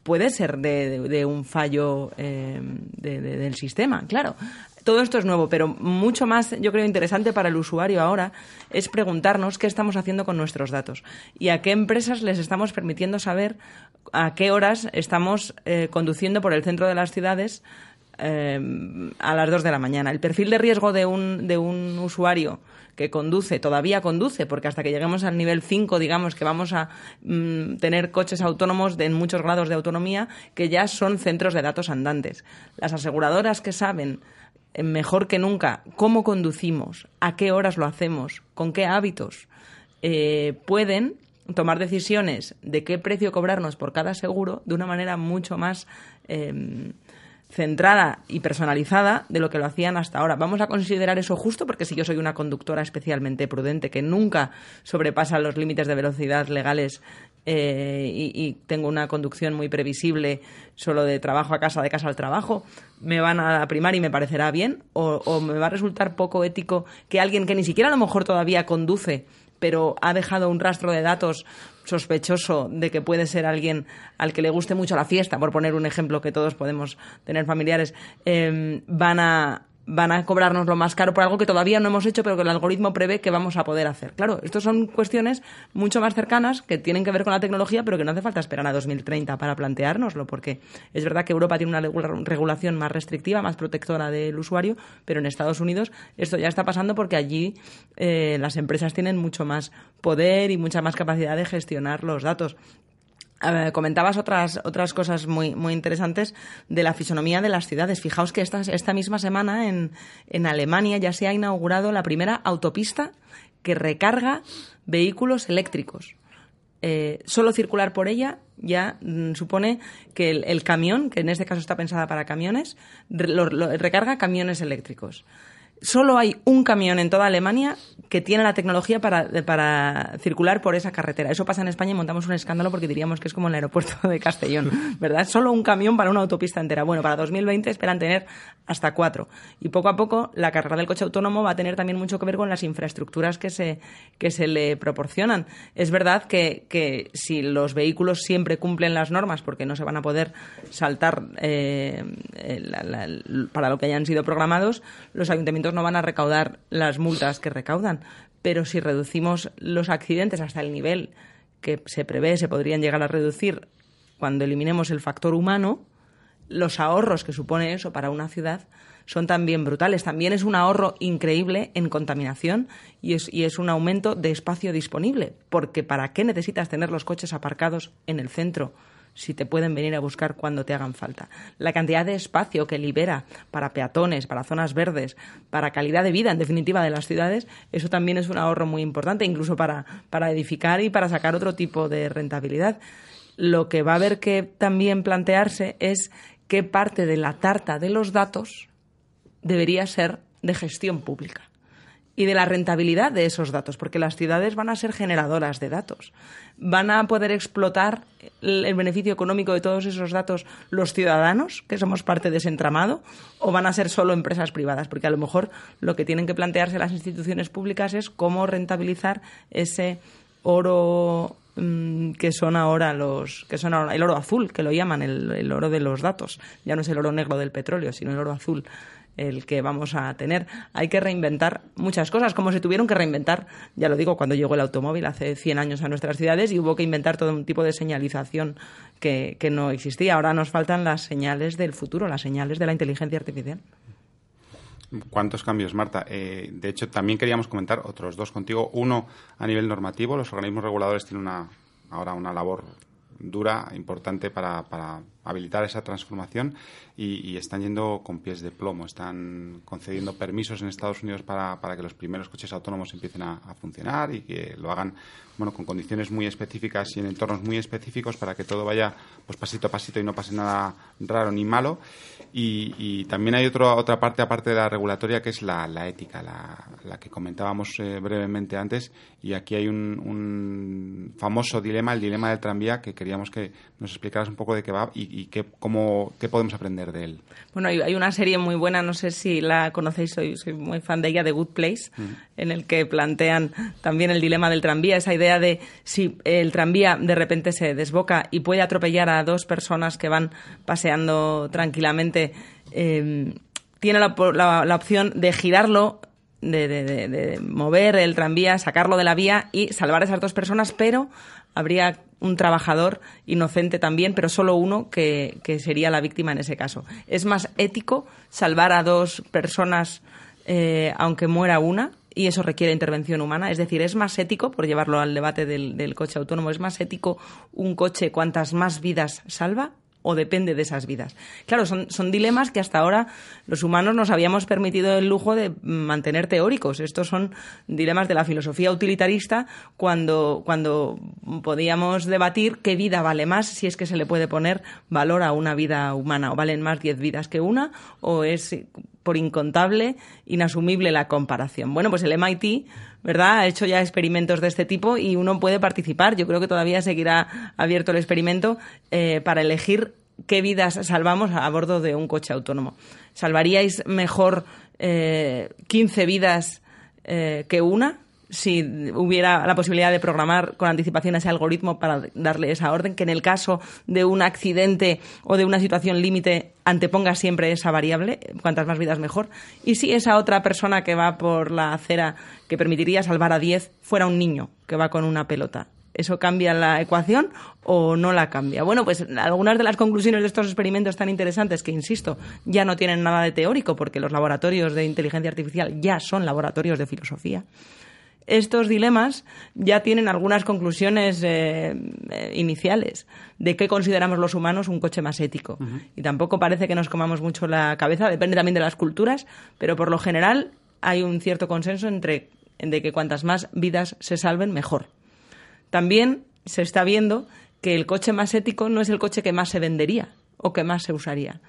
puede ser de, de- un fallo eh, de- del sistema, claro. Todo esto es nuevo, pero mucho más, yo creo, interesante para el usuario ahora es preguntarnos qué estamos haciendo con nuestros datos y a qué empresas les estamos permitiendo saber a qué horas estamos eh, conduciendo por el centro de las ciudades eh, a las 2 de la mañana. El perfil de riesgo de un, de un usuario que conduce, todavía conduce, porque hasta que lleguemos al nivel 5, digamos que vamos a mm, tener coches autónomos en muchos grados de autonomía, que ya son centros de datos andantes. Las aseguradoras que saben mejor que nunca cómo conducimos, a qué horas lo hacemos, con qué hábitos, eh, pueden tomar decisiones de qué precio cobrarnos por cada seguro de una manera mucho más eh, centrada y personalizada de lo que lo hacían hasta ahora. Vamos a considerar eso justo porque si yo soy una conductora especialmente prudente que nunca sobrepasa los límites de velocidad legales eh, y, y tengo una conducción muy previsible solo de trabajo a casa, de casa al trabajo, me van a primar y me parecerá bien o, o me va a resultar poco ético que alguien que ni siquiera a lo mejor todavía conduce pero ha dejado un rastro de datos sospechoso de que puede ser alguien al que le guste mucho la fiesta, por poner un ejemplo que todos podemos tener familiares, eh, van a van a cobrarnos lo más caro por algo que todavía no hemos hecho, pero que el algoritmo prevé que vamos a poder hacer. Claro, estas son cuestiones mucho más cercanas que tienen que ver con la tecnología, pero que no hace falta esperar a 2030 para planteárnoslo, porque es verdad que Europa tiene una regula- regulación más restrictiva, más protectora del usuario, pero en Estados Unidos esto ya está pasando porque allí eh, las empresas tienen mucho más poder y mucha más capacidad de gestionar los datos. Comentabas otras, otras cosas muy, muy interesantes de la fisonomía de las ciudades. Fijaos que esta, esta misma semana en, en Alemania ya se ha inaugurado la primera autopista que recarga vehículos eléctricos. Eh, solo circular por ella ya mm, supone que el, camión, que en este caso está pensada para camiones, lo- recarga camiones eléctricos. Solo hay un camión en toda Alemania que tiene la tecnología para, para circular por esa carretera. Eso pasa en España y montamos un escándalo porque diríamos que es como en el aeropuerto de Castellón, (laughs) ¿verdad? Solo un camión para una autopista entera. Bueno, para 2020 esperan tener hasta cuatro. Y poco a poco la carrera del coche autónomo va a tener también mucho que ver con las infraestructuras que se, que se le proporcionan. Es verdad que, que si los vehículos siempre cumplen las normas, porque no se van a poder saltar eh, la- la- para lo que hayan sido programados, los ayuntamientos no van a recaudar las multas que recaudan. Pero si reducimos los accidentes hasta el nivel que se prevé se podrían llegar a reducir cuando eliminemos el factor humano, los ahorros que supone eso para una ciudad son también brutales. También es un ahorro increíble en contaminación y es, y es un aumento de espacio disponible. Porque ¿para qué necesitas tener los coches aparcados en el centro si te pueden venir a buscar cuando te hagan falta? La cantidad de espacio que libera para peatones, para zonas verdes, para calidad de vida, en definitiva, de las ciudades, eso también es un ahorro muy importante, incluso para, para edificar y para sacar otro tipo de rentabilidad. Lo que va a haber que también plantearse es qué parte de la tarta de los datos debería ser de gestión pública y de la rentabilidad de esos datos, porque las ciudades van a ser generadoras de datos. Van a poder explotar el beneficio económico de todos esos datos los ciudadanos, que somos parte de ese entramado, o van a ser solo empresas privadas, porque a lo mejor lo que tienen que plantearse las instituciones públicas es cómo rentabilizar ese oro mm, que son ahora los que son ahora el oro azul que lo llaman el oro de los datos ya no es el oro negro del petróleo sino el oro azul el que vamos a tener. Hay que reinventar muchas cosas, como se tuvieron que reinventar, ya lo digo, cuando llegó el automóvil hace 100 años a nuestras ciudades y hubo que inventar todo un tipo de señalización que, no existía. Ahora nos faltan las señales del futuro, las señales de la inteligencia artificial. ¿Cuántos cambios, Marta? Eh, de hecho, también queríamos comentar otros dos contigo. Uno, a nivel normativo, los organismos reguladores tienen una, ahora una labor dura, importante para habilitar esa transformación y, están yendo con pies de plomo. Están concediendo permisos en Estados Unidos para, para que los primeros coches autónomos empiecen a, funcionar y que lo hagan bueno, con condiciones muy específicas y en entornos muy específicos para que todo vaya pues pasito a pasito y no pase nada raro ni malo. Y, también hay otro, otra parte, aparte de la regulatoria, que es la, la ética, la, la que comentábamos eh, brevemente antes. Y aquí hay un, un famoso dilema, el dilema del tranvía, que queríamos que nos explicaras un poco de qué va y, y qué, cómo, qué podemos aprender de él. Bueno, hay, hay una serie muy buena, no sé si la conocéis, soy, soy muy fan de ella, The Good Place, en el que plantean también el dilema del tranvía, esa idea de si el tranvía de repente se desboca y puede atropellar a dos personas que van paseando tranquilamente, eh, tiene la, la- la opción de girarlo, de, de- de- de mover el tranvía, sacarlo de la vía y salvar a esas dos personas, pero habría un trabajador inocente también, pero solo uno que, que sería la víctima en ese caso. Es más ético salvar a dos personas eh, aunque muera una y eso requiere intervención humana. Es decir, es más ético, por llevarlo al debate del, del coche autónomo, es más ético un coche cuantas más vidas salva o depende de esas vidas. Claro, son, son dilemas que hasta ahora los humanos nos habíamos permitido el lujo de mantener teóricos. Estos son dilemas de la filosofía utilitarista cuando, cuando podíamos debatir qué vida vale más, si es que se le puede poner valor a una vida humana, o valen más diez vidas que una, o es por incontable, inasumible la comparación. Bueno, pues el MIT, ¿verdad? Ha hecho ya experimentos de este tipo y uno puede participar. Yo creo que todavía seguirá abierto el experimento eh, para elegir qué vidas salvamos a bordo de un coche autónomo. ¿Salvaríais mejor eh, 15 vidas eh, que una? Si hubiera la posibilidad de programar con anticipación ese algoritmo para darle esa orden, que en el caso de un accidente o de una situación límite anteponga siempre esa variable, cuantas más vidas mejor. Y si esa otra persona que va por la acera que permitiría salvar a 10 fuera un niño que va con una pelota. ¿Eso cambia la ecuación o no la cambia? Bueno, pues algunas de las conclusiones de estos experimentos tan interesantes que, insisto, ya no tienen nada de teórico porque los laboratorios de inteligencia artificial ya son laboratorios de filosofía estos dilemas ya tienen algunas conclusiones eh, eh, iniciales de qué consideramos los humanos un coche más ético. Uh -huh. Y tampoco parece que nos comamos mucho la cabeza, depende también de las culturas, pero por lo general hay un cierto consenso entre de que cuantas más vidas se salven, mejor. También se está viendo que el coche más ético no es el coche que más se vendería o que más se usaría.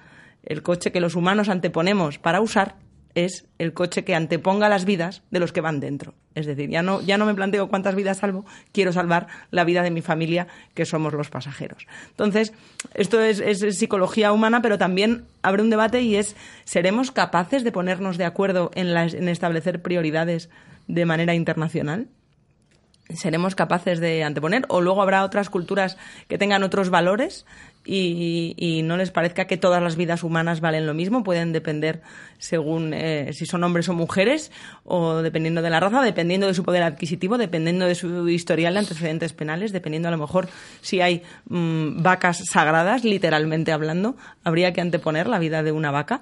El coche que los humanos anteponemos para usar es el coche que anteponga las vidas de los que van dentro. Es decir, ya no, ya no me planteo cuántas vidas salvo, quiero salvar la vida de mi familia, que somos los pasajeros. Entonces, esto es, es psicología humana, pero también abre un debate y es, ¿seremos capaces de ponernos de acuerdo en, en establecer prioridades de manera internacional? Seremos capaces de anteponer o luego habrá otras culturas que tengan otros valores y, y no les parezca que todas las vidas humanas valen lo mismo, pueden depender según eh, si son hombres o mujeres o dependiendo de la raza, dependiendo de su poder adquisitivo, dependiendo de su historial de antecedentes penales, dependiendo a lo mejor si hay mm, vacas sagradas, literalmente hablando, habría que anteponer la vida de una vaca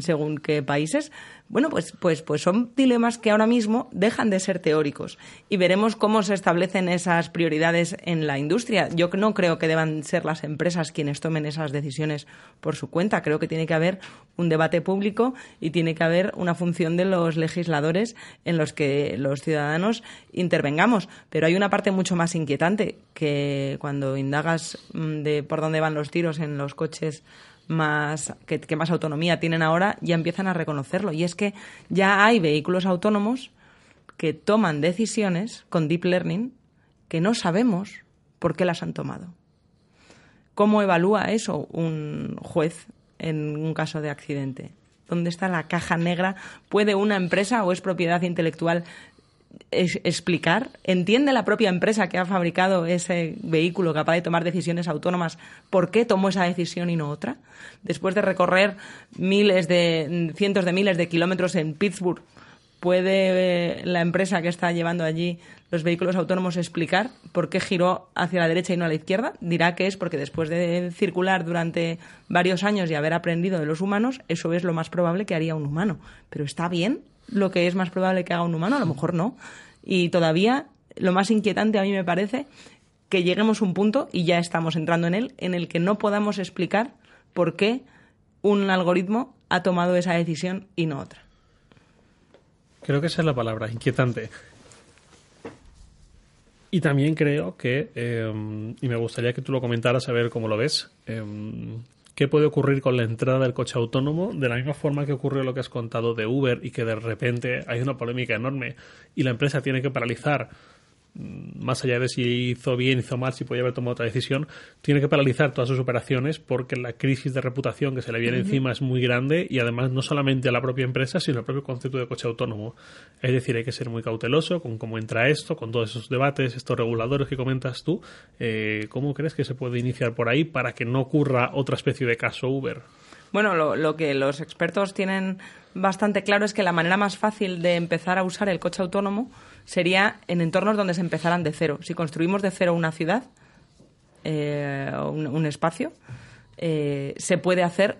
según qué países. Bueno, pues, pues, pues son dilemas que ahora mismo dejan de ser teóricos y veremos cómo se establecen esas prioridades en la industria. Yo no creo que deban ser las empresas quienes tomen esas decisiones por su cuenta. Creo que tiene que haber un debate público y tiene que haber una función de los legisladores en los que los ciudadanos intervengamos. Pero hay una parte mucho más inquietante que cuando indagas mm, de por dónde van los tiros en los coches más que, que más autonomía tienen ahora ya empiezan a reconocerlo y es que ya hay vehículos autónomos que toman decisiones con deep learning que no sabemos por qué las han tomado. ¿Cómo evalúa eso un juez en un caso de accidente? ¿Dónde está la caja negra? ¿Puede una empresa o es propiedad intelectual es- explicar? ¿Entiende la propia empresa que ha fabricado ese vehículo capaz de tomar decisiones autónomas por qué tomó esa decisión y no otra? Después de recorrer miles de cientos de miles de kilómetros en Pittsburgh, ¿puede eh, la empresa que está llevando allí los vehículos autónomos explicar por qué giró hacia la derecha y no a la izquierda? Dirá que es porque después de circular durante varios años y haber aprendido de los humanos, eso es lo más probable que haría un humano. Pero ¿está bien lo que es más probable que haga un humano? A lo mejor no. Y todavía lo más inquietante a mí me parece que lleguemos a un punto, y ya estamos entrando en él, en el que no podamos explicar por qué un algoritmo ha tomado esa decisión y no otra. Creo que esa es la palabra, inquietante. Y también creo que, eh, y me gustaría que tú lo comentaras a ver cómo lo ves, eh, qué puede ocurrir con la entrada del coche autónomo, de la misma forma que ocurrió lo que has contado de Uber y que de repente hay una polémica enorme y la empresa tiene que paralizar más allá de si hizo bien, hizo mal, si podía haber tomado otra decisión, tiene que paralizar todas sus operaciones porque la crisis de reputación que se le viene encima es muy grande y además no solamente a la propia empresa, sino al propio concepto de coche autónomo. Es decir, hay que ser muy cauteloso con cómo entra esto, con todos esos debates, estos reguladores que comentas tú. Eh, ¿Cómo crees que se puede iniciar por ahí para que no ocurra otra especie de caso Uber? Bueno, lo, lo que los expertos tienen bastante claro es que la manera más fácil de empezar a usar el coche autónomo sería en entornos donde se empezaran de cero. Si construimos de cero una ciudad, eh, un, un espacio, eh, se puede hacer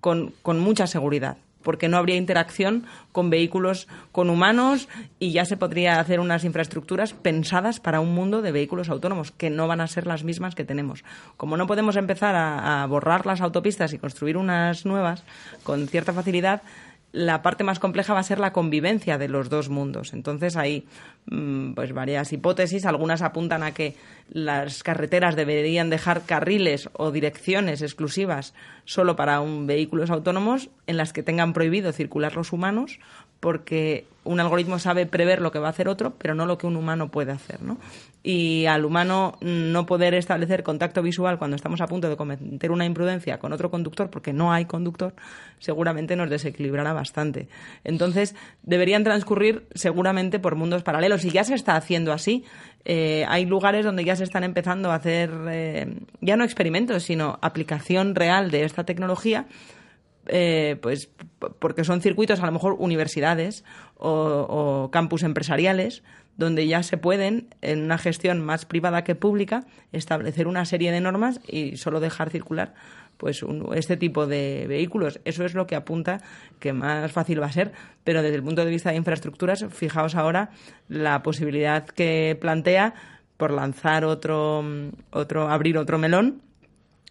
con, con mucha seguridad porque no habría interacción con vehículos con humanos y ya se podría hacer unas infraestructuras pensadas para un mundo de vehículos autónomos que no van a ser las mismas que tenemos. Como no podemos empezar a borrar las autopistas y construir unas nuevas con cierta facilidad, la parte más compleja va a ser la convivencia de los dos mundos. Entonces hay mm, pues varias hipótesis. Algunas apuntan a que las carreteras deberían dejar carriles o direcciones exclusivas solo para un vehículos autónomos en las que tengan prohibido circular los humanos porque un algoritmo sabe prever lo que va a hacer otro, pero no lo que un humano puede hacer, ¿no? Y al humano no poder establecer contacto visual cuando estamos a punto de cometer una imprudencia con otro conductor, porque no hay conductor, seguramente nos desequilibrará bastante. Entonces, deberían transcurrir seguramente por mundos paralelos, y ya se está haciendo así. Eh, hay lugares donde ya se están empezando a hacer, eh, ya no experimentos, sino aplicación real de esta tecnología eh, pues porque son circuitos a lo mejor universidades o, o campus empresariales donde ya se pueden en una gestión más privada que pública establecer una serie de normas y solo dejar circular pues un- este tipo de vehículos. Eso es lo que apunta que más fácil va a ser pero desde el punto de vista de infraestructuras fijaos ahora la posibilidad que plantea por lanzar otro otro abrir otro melón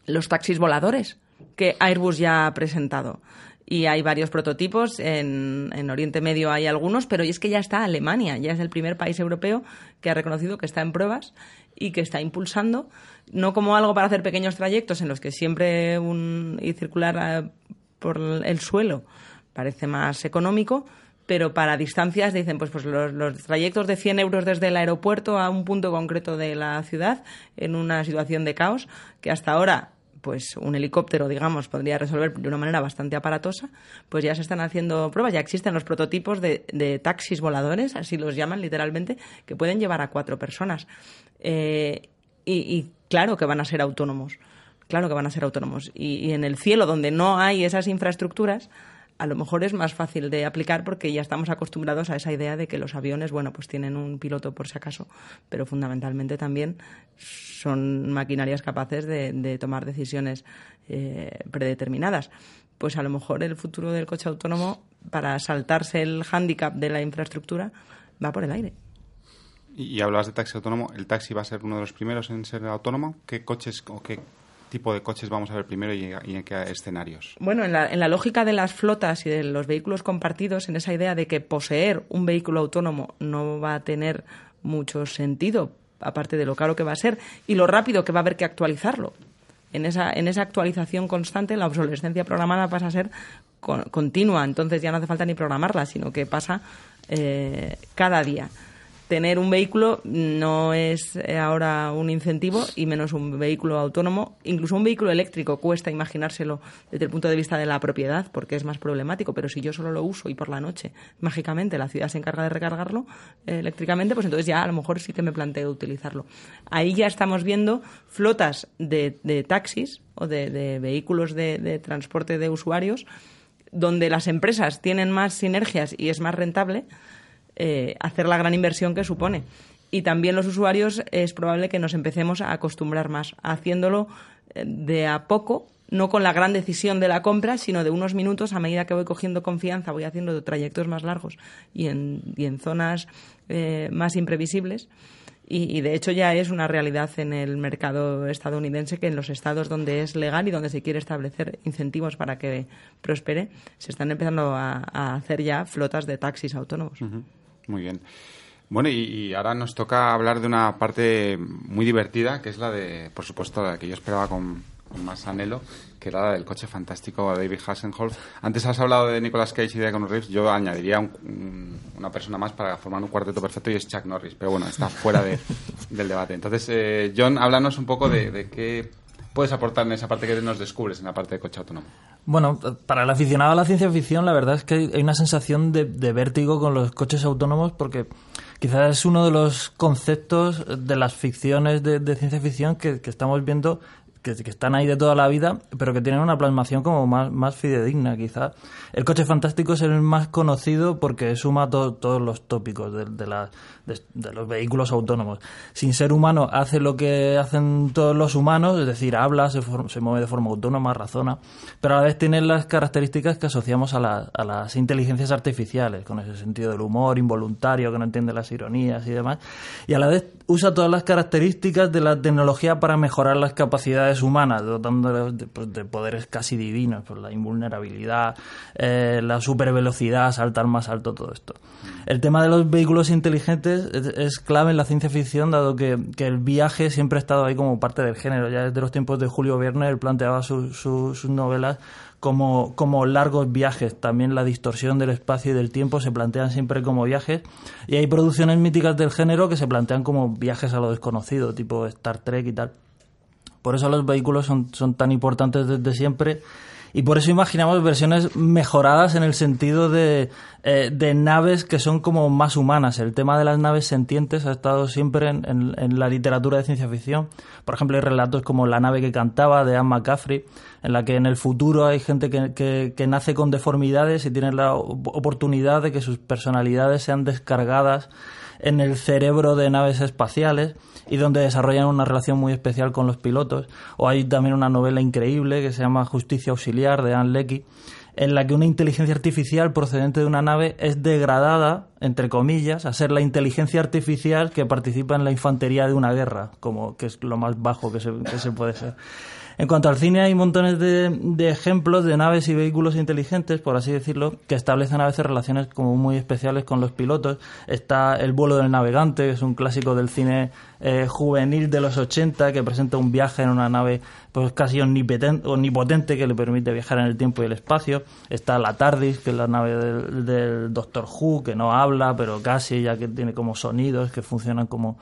los taxis voladores que Airbus ya ha presentado. Y hay varios prototipos, en, en Oriente Medio hay algunos, pero es que ya está Alemania, ya es el primer país europeo que ha reconocido que está en pruebas y que está impulsando, no como algo para hacer pequeños trayectos en los que siempre un, y circular eh, por el suelo parece más económico, pero para distancias dicen, pues, pues los, los, trayectos de 100 euros desde el aeropuerto a un punto concreto de la ciudad en una situación de caos que hasta ahora pues un helicóptero, digamos, podría resolver de una manera bastante aparatosa, pues ya se están haciendo pruebas, ya existen los prototipos de, de taxis voladores, así los llaman literalmente, que pueden llevar a cuatro personas. Eh, y, y, claro que van a ser autónomos, claro que van a ser autónomos. Y, y en el cielo, donde no hay esas infraestructuras, a lo mejor es más fácil de aplicar porque ya estamos acostumbrados a esa idea de que los aviones, bueno, pues tienen un piloto por si acaso, pero fundamentalmente también son maquinarias capaces de, tomar decisiones eh, predeterminadas. Pues a lo mejor el futuro del coche autónomo, para saltarse el hándicap de la infraestructura, va por el aire. Y, y hablabas de taxi autónomo, ¿el taxi va a ser uno de los primeros en ser autónomo? ¿Qué coches o qué tipo de coches vamos a ver primero y, en qué escenarios? Bueno, en la, en la, lógica de las flotas y de los vehículos compartidos, en esa idea de que poseer un vehículo autónomo no va a tener mucho sentido, aparte de lo caro que va a ser y lo rápido que va a haber que actualizarlo. En esa, en esa actualización constante, la obsolescencia programada pasa a ser con, continua, entonces ya no hace falta ni programarla, sino que pasa eh, cada día tener un vehículo no es eh, ahora un incentivo y menos un vehículo autónomo. Incluso un vehículo eléctrico cuesta imaginárselo desde el punto de vista de la propiedad porque es más problemático, pero si yo solo lo uso y por la noche mágicamente la ciudad se encarga de recargarlo eh, eléctricamente, pues entonces ya a lo mejor sí que me planteo utilizarlo. Ahí ya estamos viendo flotas de, de taxis o de, de vehículos de, de transporte de usuarios donde las empresas tienen más sinergias y es más rentable eh, hacer la gran inversión que supone. Y también los usuarios es probable que nos empecemos a acostumbrar más, haciéndolo eh, de a poco, no con la gran decisión de la compra, sino de unos minutos a medida que voy cogiendo confianza, voy haciendo trayectos más largos y en, y en zonas eh, más imprevisibles. Y, de hecho ya es una realidad en el mercado estadounidense que en los estados donde es legal y donde se quiere establecer incentivos para que prospere, se están empezando a, hacer ya flotas de taxis autónomos. Muy bien. Bueno, y, y, ahora nos toca hablar de una parte muy divertida, que es la de, por supuesto, la que yo esperaba con, con más anhelo, que era la del coche fantástico de David Hasselhoff. Antes has hablado de Nicolas Cage y de Keanu Reeves, yo añadiría un, un, una persona más para formar un cuarteto perfecto y es Chuck Norris, pero bueno, está fuera de, (laughs) del debate. Entonces, eh, John, háblanos un poco de, de qué puedes aportar en esa parte que nos descubres, en la parte de coche autónomo? Bueno, para el aficionado a la ciencia ficción, la verdad es que hay una sensación de, vértigo con los coches autónomos porque quizás es uno de los conceptos de las ficciones de, ciencia ficción que estamos viendo que, están ahí de toda la vida, pero que tienen una plasmación como más, más fidedigna, quizá. El coche fantástico es el más conocido porque suma to, todos los tópicos de, de, la, de, los vehículos autónomos. Sin ser humano, hace lo que hacen todos los humanos, es decir, habla, se, se mueve de forma autónoma, razona, pero a la vez tiene las características que asociamos a, la, a las inteligencias artificiales, con ese sentido del humor involuntario, que no entiende las ironías y demás, y a la vez usa todas las características de la tecnología para mejorar las capacidades humanas, dotándoles de, pues, de, poderes casi divinos, por la invulnerabilidad, eh, la supervelocidad, saltar más alto, todo esto. El tema de los vehículos inteligentes es, clave en la ciencia ficción, dado que, que, el viaje siempre ha estado ahí como parte del género. Ya desde los tiempos de Julio Verne él planteaba su, sus novelas como, como largos viajes. También la distorsión del espacio y del tiempo se plantean siempre como viajes. Y hay producciones míticas del género que se plantean como viajes a lo desconocido, tipo Star Trek y tal. Por eso los vehículos son, son tan importantes desde siempre y por eso imaginamos versiones mejoradas en el sentido de, eh, de naves que son como más humanas. El tema de las naves sentientes ha estado siempre en, en, la literatura de ciencia ficción. Por ejemplo, hay relatos como La nave que cantaba de Anne McCaffrey, en la que en el futuro hay gente que, que, que nace con deformidades y tiene la oportunidad de que sus personalidades sean descargadas en el cerebro de naves espaciales y donde desarrollan una relación muy especial con los pilotos. O hay también una novela increíble que se llama Justicia Auxiliar de Anne Leckie, en la que una inteligencia artificial procedente de una nave es degradada, entre comillas, a ser la inteligencia artificial que participa en la infantería de una guerra, como que es lo más bajo que se, que se puede ser. En cuanto al cine, hay montones de, ejemplos de naves y vehículos inteligentes, por así decirlo, que establecen a veces relaciones como muy especiales con los pilotos. Está El vuelo del navegante, que es un clásico del cine eh, juvenil de los 80, que presenta un viaje en una nave pues casi omnipotente, que le permite viajar en el tiempo y el espacio. Está la TARDIS, que es la nave del, del Doctor Who, que no habla, pero casi, ya que tiene como sonidos que funcionan como,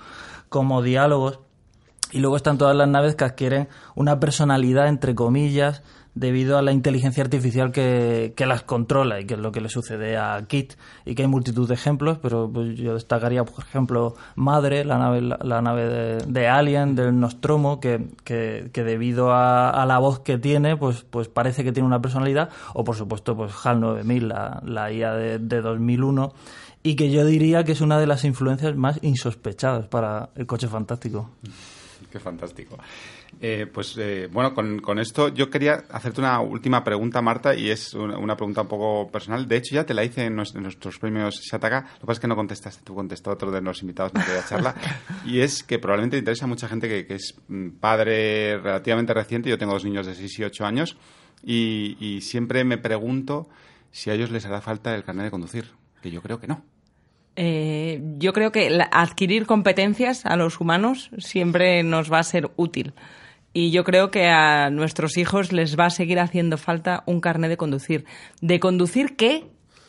como diálogos. Y luego están todas las naves que adquieren una personalidad, entre comillas, debido a la inteligencia artificial que, que, las controla y que es lo que le sucede a Kit. Y que hay multitud de ejemplos, pero pues, yo destacaría, por ejemplo, Madre, la nave, la, nave de, de, Alien, del Nostromo, que, que, que debido a, a, la voz que tiene, pues, pues parece que tiene una personalidad, o por supuesto, pues HAL 9000, la, la IA de, de 2001, y que yo diría que es una de las influencias más insospechadas para el coche fantástico. Qué fantástico. Eh, pues eh, bueno, con, con, esto yo quería hacerte una última pregunta, Marta, y es una, una, pregunta un poco personal. De hecho, ya te la hice en, nos, en nuestros premios Shataka. Lo que pasa es que no contestaste, tú contestó otro de los invitados de la charla. (laughs) y es que probablemente interesa a mucha gente que, que, es mm, padre relativamente reciente. Yo tengo dos niños de 6 y 8 años y, y siempre me pregunto si a ellos les hará falta el carnet de conducir, que yo creo que no. Eh, yo creo que la, adquirir competencias a los humanos siempre nos va a ser útil. Y yo creo que a nuestros hijos les va a seguir haciendo falta un carnet de conducir. ¿De conducir qué?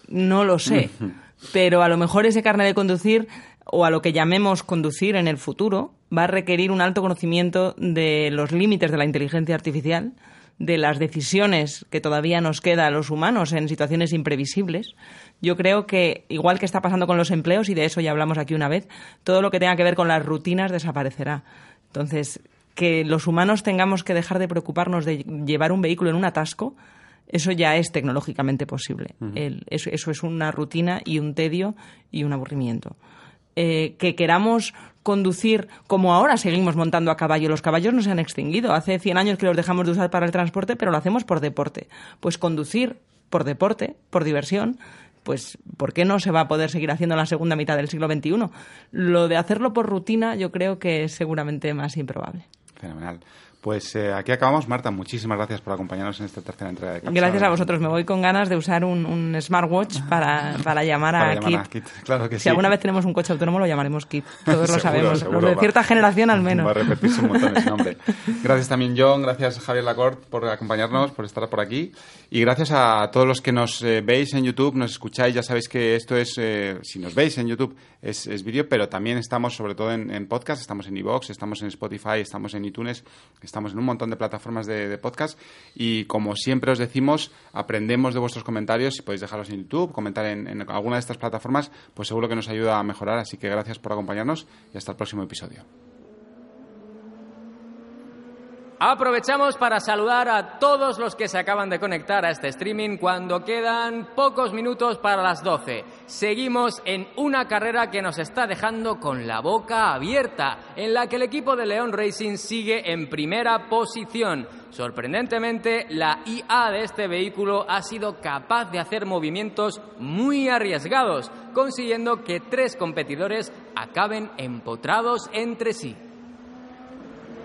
No lo sé. (laughs) Pero a lo mejor ese carnet de conducir, o a lo que llamemos conducir en el futuro, va a requerir un alto conocimiento de los límites de la inteligencia artificial, de las decisiones que todavía nos queda a los humanos en situaciones imprevisibles. Yo creo que, igual que está pasando con los empleos, y de eso ya hablamos aquí una vez, todo lo que tenga que ver con las rutinas desaparecerá. Entonces, que los humanos tengamos que dejar de preocuparnos de llevar un vehículo en un atasco, eso ya es tecnológicamente posible. Uh -huh. El, eso, eso, es una rutina y un tedio y un aburrimiento. Eh, que queramos conducir como ahora seguimos montando a caballo. Los caballos no se han extinguido. Hace 100 años que los dejamos de usar para el transporte, pero lo hacemos por deporte. Pues conducir por deporte, por diversión, pues ¿por qué no se va a poder seguir haciendo en la segunda mitad del siglo XXI? Lo de hacerlo por rutina yo creo que es seguramente más improbable. Fenomenal. Pues eh, aquí acabamos. Marta, muchísimas gracias por acompañarnos en esta tercera entrega de Capsa. Gracias a vosotros. Me voy con ganas de usar un, un smartwatch para, para llamar, para a, llamar Kit. a Kit. Claro que si sí. alguna vez tenemos un coche autónomo, lo llamaremos Kit. (laughs) Todos seguro, lo sabemos. Seguro, Los de va. cierta generación, al menos. Va a repetirse un montón ese nombre. (laughs) Gracias también, John. Gracias, Javier Lacorte, por acompañarnos, por estar por aquí. Y gracias a todos los que nos eh, veis en YouTube, nos escucháis. Ya sabéis que esto es, eh, si nos veis en YouTube, es, es vídeo, pero también estamos, sobre todo, en, en podcast. Estamos en iVoox, estamos en Spotify, estamos en iTunes, estamos en un montón de plataformas de, de podcast. Y como siempre os decimos, aprendemos de vuestros comentarios. Si podéis dejarlos en YouTube, comentar en, en alguna de estas plataformas, pues seguro que nos ayuda a mejorar. Así que gracias por acompañarnos y hasta el próximo episodio. Aprovechamos para saludar a todos los que se acaban de conectar a este streaming cuando quedan pocos minutos para las 12. Seguimos en una carrera que nos está dejando con la boca abierta, en la que el equipo de León Racing sigue en primera posición. Sorprendentemente, la IA de este vehículo ha sido capaz de hacer movimientos muy arriesgados, consiguiendo que tres competidores acaben empotrados entre sí.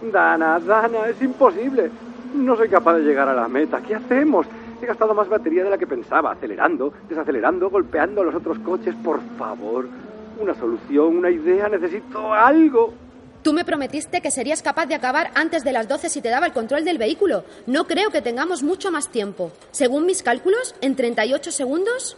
Dana, Dana, es imposible. No soy capaz de llegar a la meta. ¿Qué hacemos? He gastado más batería de la que pensaba, acelerando, desacelerando, golpeando a los otros coches. Por favor, una solución, una idea, necesito algo. Tú me prometiste que serías capaz de acabar antes de las 12 si te daba el control del vehículo. No creo que tengamos mucho más tiempo. Según mis cálculos, en 38 segundos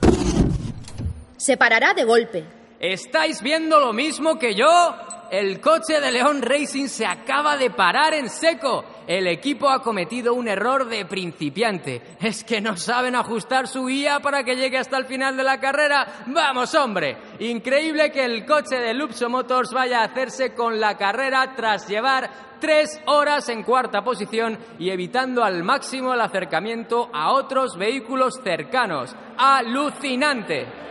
se parará de golpe. ¿Estáis viendo lo mismo que yo? El coche de León Racing se acaba de parar en seco. El equipo ha cometido un error de principiante. Es que no saben ajustar su IA para que llegue hasta el final de la carrera. Vamos, hombre. Increíble que el coche de Lupso Motors vaya a hacerse con la carrera tras llevar tres horas en cuarta posición y evitando al máximo el acercamiento a otros vehículos cercanos. Alucinante.